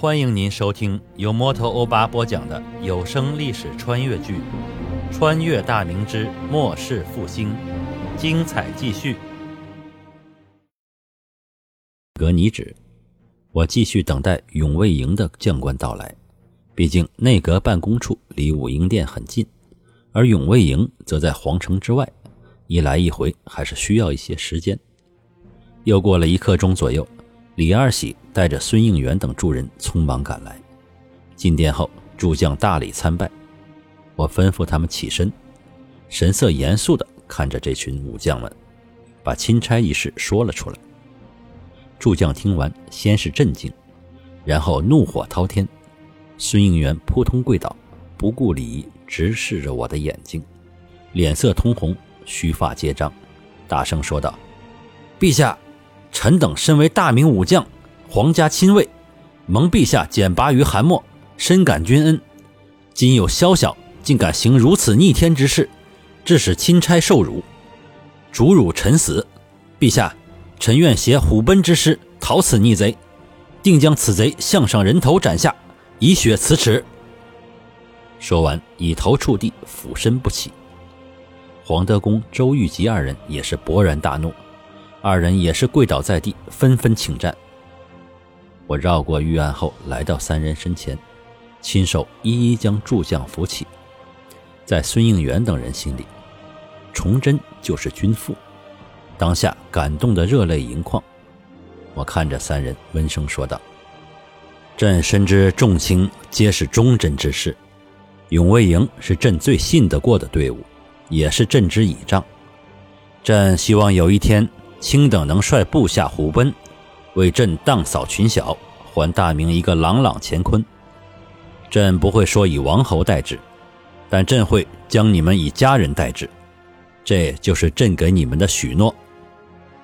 欢迎您收听由摩托欧巴播讲的有声历史穿越剧《穿越大明之末世复兴》，精彩继续。格尼指，我继续等待永卫营的将官到来。毕竟内阁办公处离武英殿很近，而永卫营则在皇城之外，一来一回还是需要一些时间。又过了一刻钟左右。李二喜带着孙应元等诸人匆忙赶来，进殿后，诸将大礼参拜。我吩咐他们起身，神色严肃地看着这群武将们，把钦差一事说了出来。诸将听完，先是震惊，然后怒火滔天。孙应元扑通跪倒，不顾礼仪，直视着我的眼睛，脸色通红，须发皆张，大声说道：“陛下。”臣等身为大明武将，皇家亲卫，蒙陛下简拔于韩末，深感君恩。今有宵小，竟敢行如此逆天之事，致使钦差受辱，主辱臣死。陛下，臣愿携虎贲之师讨此逆贼，定将此贼项上人头斩下，以雪辞耻。说完，以头触地，俯身不起。黄德公、周玉吉二人也是勃然大怒。二人也是跪倒在地，纷纷请战。我绕过御案后，来到三人身前，亲手一一将诸将扶起。在孙应元等人心里，崇祯就是君父，当下感动得热泪盈眶。我看着三人，温声说道：“朕深知众卿皆是忠贞之士，永卫营是朕最信得过的队伍，也是朕之倚仗。朕希望有一天。”卿等能率部下虎贲，为朕荡扫群小，还大明一个朗朗乾坤。朕不会说以王侯待之，但朕会将你们以家人待之，这就是朕给你们的许诺。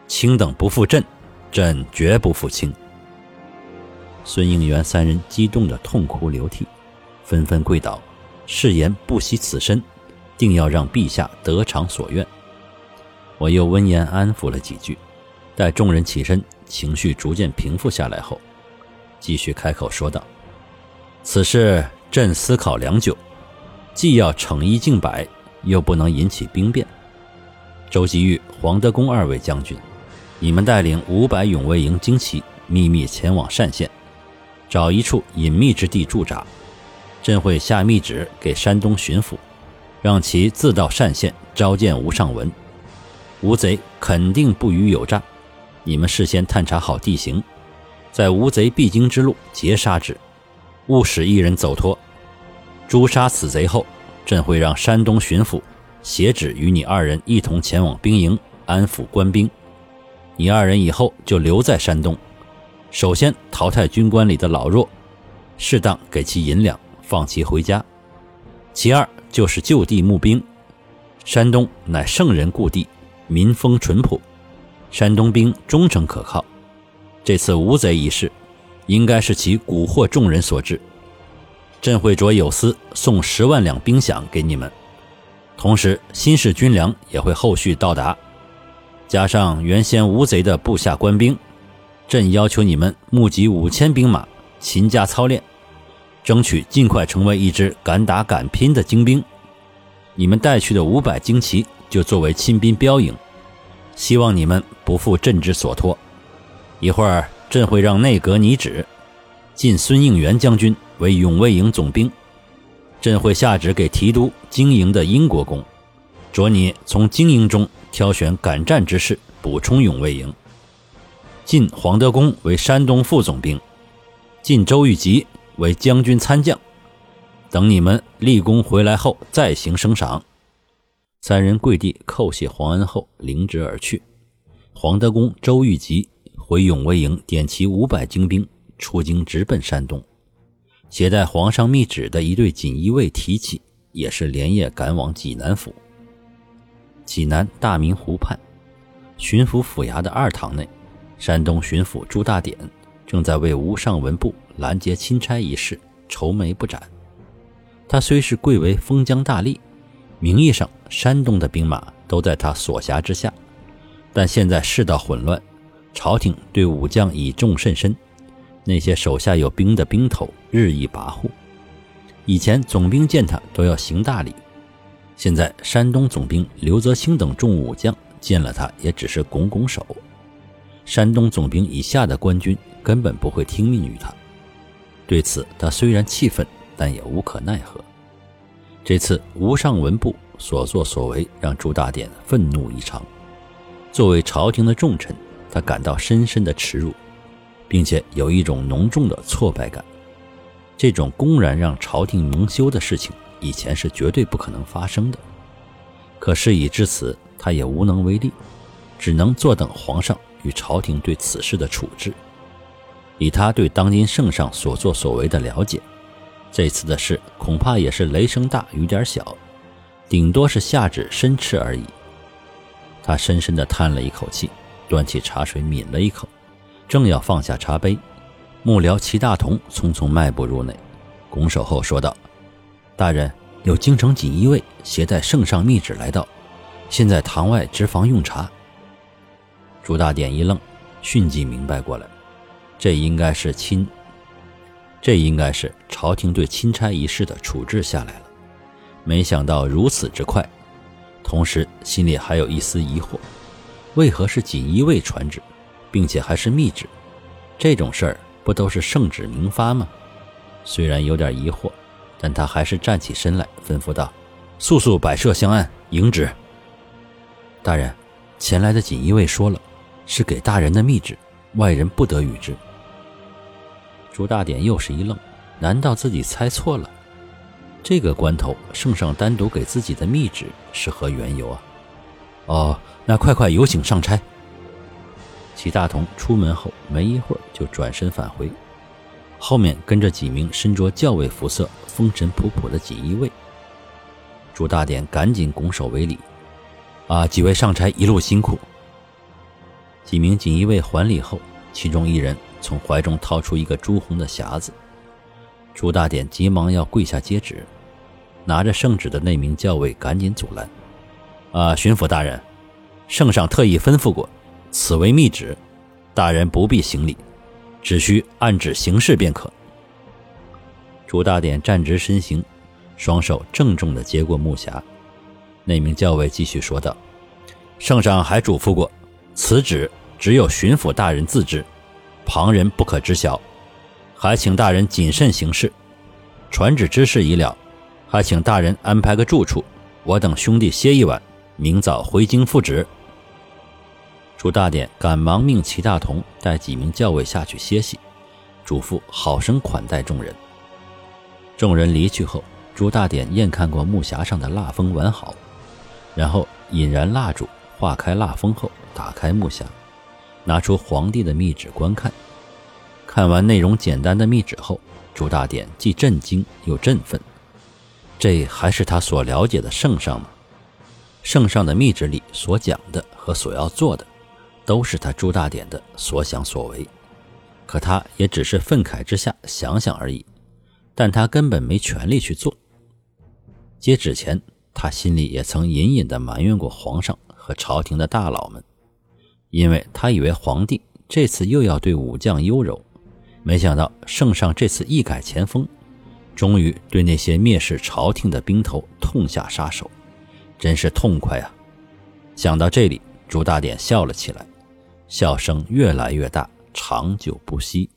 卿等不负朕，朕绝不负卿。孙应元三人激动得痛哭流涕，纷纷跪倒，誓言不惜此身，定要让陛下得偿所愿。我又温言安抚了几句，待众人起身，情绪逐渐平复下来后，继续开口说道：“此事朕思考良久，既要惩一儆百，又不能引起兵变。周吉玉、黄德功二位将军，你们带领五百永卫营精骑，秘密前往单县，找一处隐秘之地驻扎。朕会下密旨给山东巡抚，让其自到单县召见吴尚文。”吴贼肯定不虞有诈，你们事先探查好地形，在吴贼必经之路截杀之，勿使一人走脱。诛杀此贼后，朕会让山东巡抚写旨与你二人一同前往兵营安抚官兵。你二人以后就留在山东，首先淘汰军官里的老弱，适当给其银两，放其回家。其二就是就地募兵，山东乃圣人故地。民风淳朴，山东兵忠诚可靠。这次无贼一事，应该是其蛊惑众人所致。朕会着有司送十万两兵饷给你们，同时新式军粮也会后续到达，加上原先无贼的部下官兵，朕要求你们募集五千兵马，勤加操练，争取尽快成为一支敢打敢拼的精兵。你们带去的五百精骑。就作为亲兵标营，希望你们不负朕之所托。一会儿，朕会让内阁拟旨，晋孙应元将军为永卫营总兵。朕会下旨给提督经营的英国公，着你从经营中挑选敢战之士，补充永卫营。晋黄德功为山东副总兵，晋周玉吉为将军参将。等你们立功回来后，再行升赏。三人跪地叩谢皇恩后，领旨而去。黄德公、周玉吉回永威营，点齐五百精兵，出京直奔山东。携带皇上密旨的一队锦衣卫提起，也是连夜赶往济南府。济南大明湖畔，巡抚府衙的二堂内，山东巡抚朱大典正在为吴尚文部拦截钦差一事愁眉不展。他虽是贵为封疆大吏。名义上，山东的兵马都在他所辖之下，但现在世道混乱，朝廷对武将倚重甚深，那些手下有兵的兵头日益跋扈。以前总兵见他都要行大礼，现在山东总兵刘泽清等重武将见了他也只是拱拱手。山东总兵以下的官军根本不会听命于他。对此，他虽然气愤，但也无可奈何。这次吴上文部所作所为，让朱大典愤怒异常。作为朝廷的重臣，他感到深深的耻辱，并且有一种浓重的挫败感。这种公然让朝廷蒙羞的事情，以前是绝对不可能发生的。可事已至此，他也无能为力，只能坐等皇上与朝廷对此事的处置。以他对当今圣上所作所为的了解，这次的事恐怕也是雷声大雨点小，顶多是下旨申斥而已。他深深地叹了一口气，端起茶水抿了一口，正要放下茶杯，幕僚齐大同匆匆迈步入内，拱手后说道：“大人，有京城锦衣卫携带圣上密旨来到，现在堂外执房用茶。”朱大典一愣，迅即明白过来，这应该是亲，这应该是朝廷对钦差一事的处置下来了，没想到如此之快。同时，心里还有一丝疑惑：为何是锦衣卫传旨，并且还是密旨？这种事儿不都是圣旨明发吗？虽然有点疑惑，但他还是站起身来，吩咐道：“速速摆设香案，迎旨。”大人，前来的锦衣卫说了，是给大人的密旨，外人不得与之。朱大典又是一愣：难道自己猜错了？这个关头，圣上单独给自己的密旨是何缘由啊？哦，那快快有请上差。齐大同出门后没一会儿就转身返回，后面跟着几名身着教尉服色、风尘仆仆的锦衣卫。朱大典赶紧拱手为礼：“啊，几位上差一路辛苦。”几名锦衣卫还礼后，其中一人从怀中掏出一个朱红的匣子，朱大典急忙要跪下接旨。拿着圣旨的那名教尉赶紧阻拦：“啊，巡抚大人，圣上特意吩咐过，此为密旨，大人不必行礼，只需按旨行事便可。”朱大典站直身形，双手郑重地接过木匣。那名教尉继续说道：“圣上还嘱咐过，此旨只有巡抚大人自知，旁人不可知晓，还请大人谨慎行事。传旨之事已了。”还请大人安排个住处，我等兄弟歇一晚，明早回京复旨。朱大典赶忙命齐大同带几名教尉下去歇息，嘱咐好生款待众人。众人离去后，朱大典验看过木匣上的蜡封完好，然后引燃蜡烛，化开蜡封后，打开木匣，拿出皇帝的密旨观看。看完内容简单的密旨后，朱大典既震惊又振奋。这还是他所了解的圣上吗？圣上的密旨里所讲的和所要做的，都是他朱大典的所想所为。可他也只是愤慨之下想想而已，但他根本没权利去做。接旨前，他心里也曾隐隐地埋怨过皇上和朝廷的大佬们，因为他以为皇帝这次又要对武将优柔，没想到圣上这次一改前锋。终于对那些蔑视朝廷的兵头痛下杀手，真是痛快啊！想到这里，朱大典笑了起来，笑声越来越大，长久不息。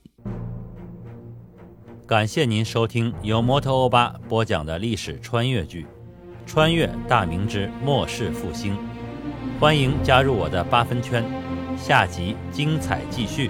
感谢您收听由摩托欧巴播讲的历史穿越剧《穿越大明之末世复兴》，欢迎加入我的八分圈，下集精彩继续。